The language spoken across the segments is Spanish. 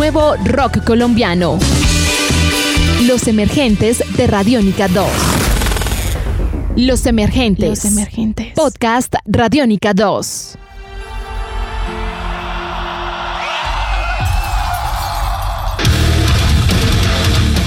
nuevo rock colombiano. Los emergentes de Radiónica 2. Los emergentes. Los emergentes. Podcast Radiónica 2.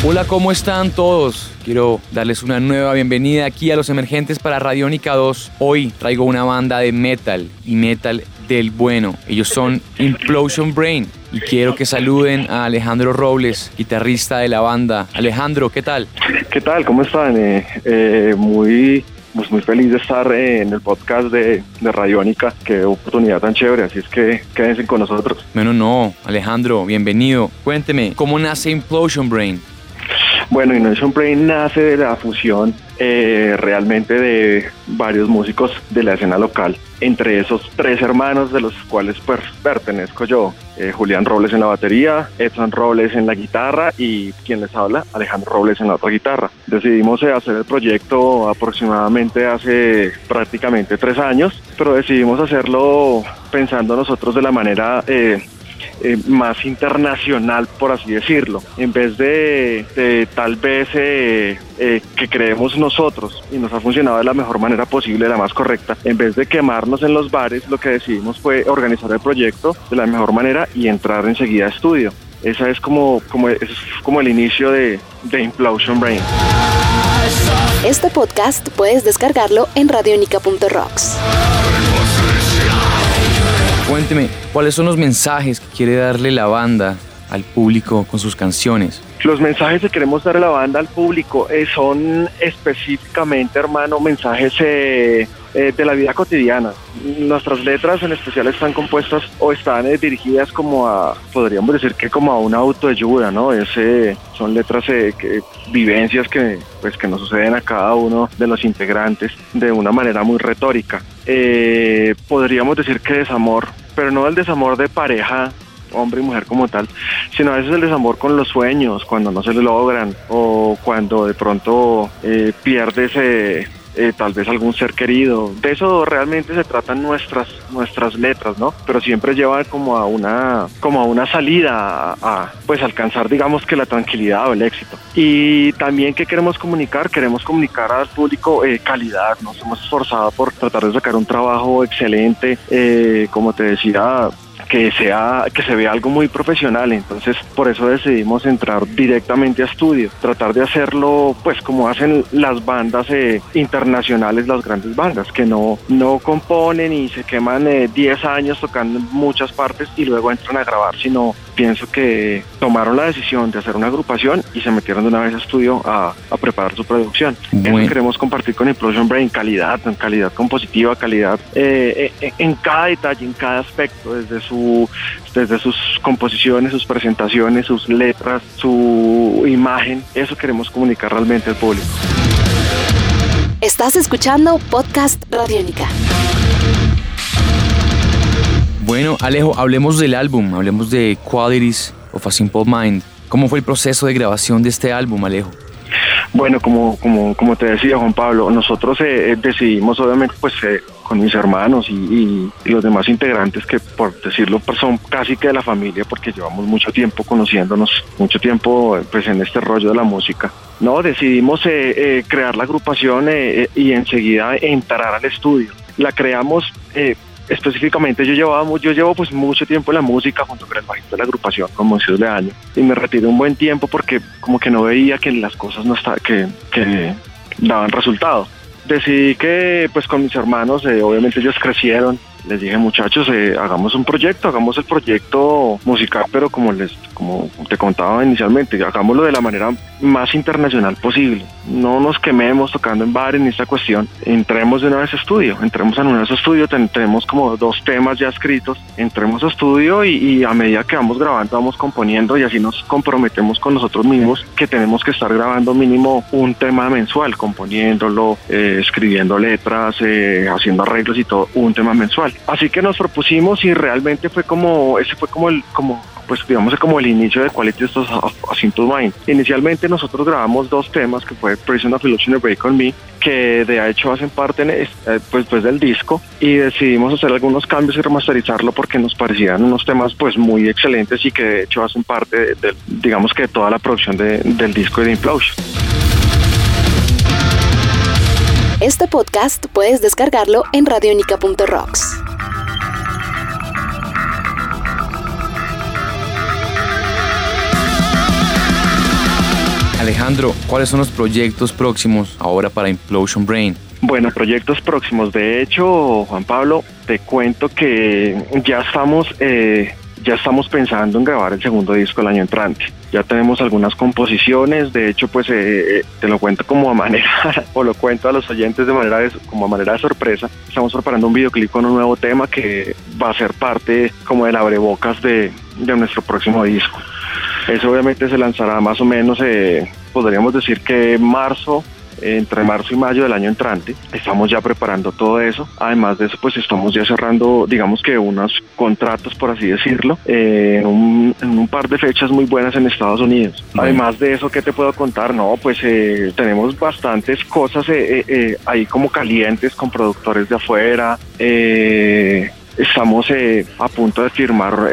Hola, ¿cómo están todos? Quiero darles una nueva bienvenida aquí a Los Emergentes para Radiónica 2. Hoy traigo una banda de metal y metal del bueno. Ellos son Implosion Brain y quiero que saluden a Alejandro Robles, guitarrista de la banda. Alejandro, ¿qué tal? ¿Qué tal? ¿Cómo están? Eh, eh, muy pues muy feliz de estar eh, en el podcast de, de Radiónica. Qué oportunidad tan chévere, así es que quédense con nosotros. Bueno, no, Alejandro, bienvenido. Cuénteme, ¿cómo nace Implosion Brain? Bueno, Innovation Brain nace de la fusión eh, realmente de varios músicos de la escena local, entre esos tres hermanos de los cuales pues, pertenezco yo, eh, Julián Robles en la batería, Edson Robles en la guitarra y quien les habla, Alejandro Robles en la otra guitarra. Decidimos eh, hacer el proyecto aproximadamente hace prácticamente tres años, pero decidimos hacerlo pensando nosotros de la manera eh, más internacional, por así decirlo, en vez de, tal vez eh, eh, que creemos nosotros y nos ha funcionado de la mejor manera posible, la más correcta, en vez de quemarnos en los bares, lo que decidimos fue organizar el proyecto de la mejor manera y entrar enseguida a estudio. Esa es como, como, es como el inicio de, de Implosion Brain. Este podcast puedes descargarlo en radionica.rocks. Cuénteme, ¿cuáles son los mensajes que quiere darle la banda al público con sus canciones? Los mensajes que queremos darle a la banda al público eh, son específicamente, hermano, mensajes eh, eh, de la vida cotidiana. Nuestras letras en especial están compuestas o están dirigidas como a, podríamos decir que como a una autoayuda, ¿no? Ese, son letras, que, vivencias que, pues, que nos suceden a cada uno de los integrantes de una manera muy retórica. podríamos decir que desamor, pero no el desamor de pareja hombre y mujer como tal, sino a veces el desamor con los sueños, cuando no se logran o cuando de pronto eh, pierdes eh, eh, tal vez algún ser querido. De eso realmente se tratan nuestras, nuestras letras, ¿no? Pero siempre llevan como a una, como a una salida a, pues alcanzar digamos que la tranquilidad o el éxito. Y también que queremos comunicar, queremos comunicar al público calidad, nos hemos esforzado por tratar de sacar un trabajo excelente, como te decía, que sea que se vea algo muy profesional. Entonces por eso decidimos entrar directamente a estudio tratar de hacerlo pues como hacen las bandas eh, internacionales las grandes bandas que no no componen y se queman 10 eh, años tocando en muchas partes y luego entran a grabar sino pienso que tomaron la decisión de hacer una agrupación y se metieron de una vez a estudio a, preparar su producción. Eso queremos compartir con Implosion Brain, calidad, en calidad compositiva, calidad eh, eh, en cada detalle, en cada aspecto, desde, su, desde sus composiciones, sus presentaciones, sus letras, su imagen. Eso queremos comunicar realmente al público. Estás escuchando Podcast Radiónica. Bueno, Alejo, hablemos del álbum, hablemos de Qualities of a Simple Mind. ¿Cómo fue el proceso de grabación de este álbum, Alejo? Bueno, como, como, como te decía Juan Pablo, nosotros eh, eh, decidimos obviamente pues eh, con mis hermanos y, los demás integrantes que por decirlo pues, son casi que de la familia porque llevamos mucho tiempo conociéndonos, mucho tiempo pues en este rollo de la música. No, decidimos crear la agrupación y enseguida entrar al estudio. La creamos específicamente yo llevaba yo llevo pues mucho tiempo en la música junto con el bajista de la agrupación como de año y me retiré un buen tiempo porque como que no veía que las cosas no está, que, que daban resultado. Decidí que pues con mis hermanos eh, obviamente ellos crecieron les dije muchachos eh, hagamos un proyecto hagamos el proyecto musical pero como les como te contaba inicialmente hagámoslo de la manera más internacional posible. No nos quememos tocando en bares ni esta cuestión. Entremos de una vez a estudio entremos en una vez estudio tenemos como dos temas ya escritos. Entremos a estudio y, a medida que vamos grabando vamos componiendo y así nos comprometemos con nosotros mismos que tenemos que estar grabando mínimo un tema mensual componiéndolo eh, escribiendo letras eh, haciendo arreglos y todo un tema mensual Así que nos propusimos y realmente fue como, ese fue como el, como, pues digamos como el inicio de Quality of Asinto Mind. Inicialmente nosotros grabamos dos temas que fue Prison of Illusion y Break on Me, que de hecho hacen parte eh, pues, pues del disco y decidimos hacer algunos cambios y remasterizarlo porque nos parecían unos temas pues muy excelentes y que de hecho hacen parte de, digamos que de toda la producción del disco de Implosion. Este podcast puedes descargarlo en radionica.rocks. Alejandro, ¿cuáles son los proyectos próximos ahora para Implosion Brain? Bueno, proyectos próximos. De hecho, Juan Pablo, te cuento que ya estamos, eh, ya estamos pensando en grabar el segundo disco el año entrante. Ya tenemos algunas composiciones, de hecho, pues eh, eh, te lo cuento como a manera, o lo cuento a los oyentes de manera de, como a manera de sorpresa. Estamos preparando un videoclip con un nuevo tema que va a ser parte como de la abrebocas de, de nuestro próximo disco. Eso obviamente se lanzará más o menos, eh, podríamos decir que marzo, entre marzo y mayo del año entrante. Estamos ya preparando todo eso. Además de eso, pues estamos ya cerrando, digamos que unos contratos, por así decirlo, eh, en, un, par de fechas muy buenas en Estados Unidos. Además de eso, ¿qué te puedo contar? No, pues eh, tenemos bastantes cosas ahí como calientes con productores de afuera. estamos a punto de firmar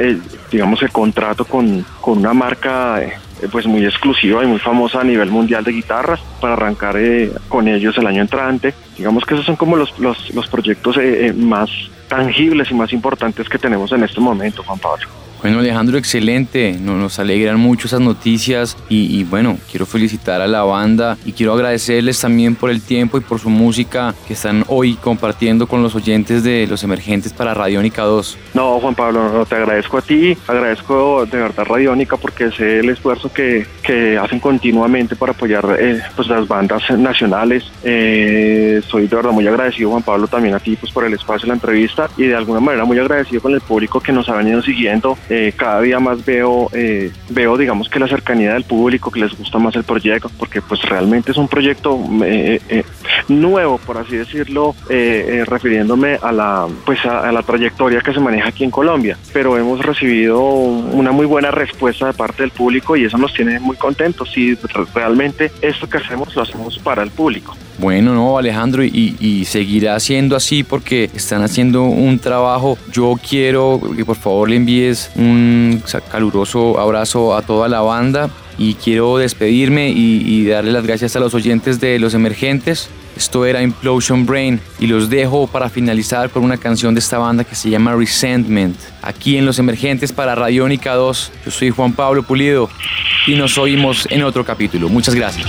digamos, el contrato con, con una marca eh, pues muy exclusiva y muy famosa a nivel mundial de guitarras para arrancar eh, con ellos el año entrante. Digamos que esos son como los, los, proyectos eh, más tangibles y más importantes que tenemos en este momento, Juan Pablo. Bueno, Alejandro, excelente. Nos alegran mucho esas noticias y, bueno, quiero felicitar a la banda y quiero agradecerles también por el tiempo y por su música que están hoy compartiendo con los oyentes de Los Emergentes para Radiónica 2. No, Juan Pablo, no, te agradezco a ti, agradezco de verdad Radiónica porque sé el esfuerzo que, que hacen continuamente para apoyar eh, pues las bandas nacionales. Eh, soy de verdad muy agradecido, Juan Pablo, también a ti pues por el espacio de la entrevista y de alguna manera muy agradecido con el público que nos ha venido siguiendo eh, cada día más veo, eh, veo, digamos que la cercanía del público, que les gusta más el proyecto, porque pues realmente es un proyecto eh, nuevo, por así decirlo, refiriéndome a la, pues a, la trayectoria que se maneja aquí en Colombia. Pero hemos recibido una muy buena respuesta de parte del público y eso nos tiene muy contentos. Y realmente esto que hacemos lo hacemos para el público. Bueno, no, Alejandro, y, seguirá siendo así porque están haciendo un trabajo. Yo quiero que por favor le envíes un caluroso abrazo a toda la banda y quiero despedirme y darle las gracias a los oyentes de Los Emergentes. Esto era Implosion Brain y los dejo para finalizar con una canción de esta banda que se llama Resentment. Aquí en Los Emergentes para Radiónica 2. Yo soy Juan Pablo Pulido y nos oímos en otro capítulo. Muchas gracias.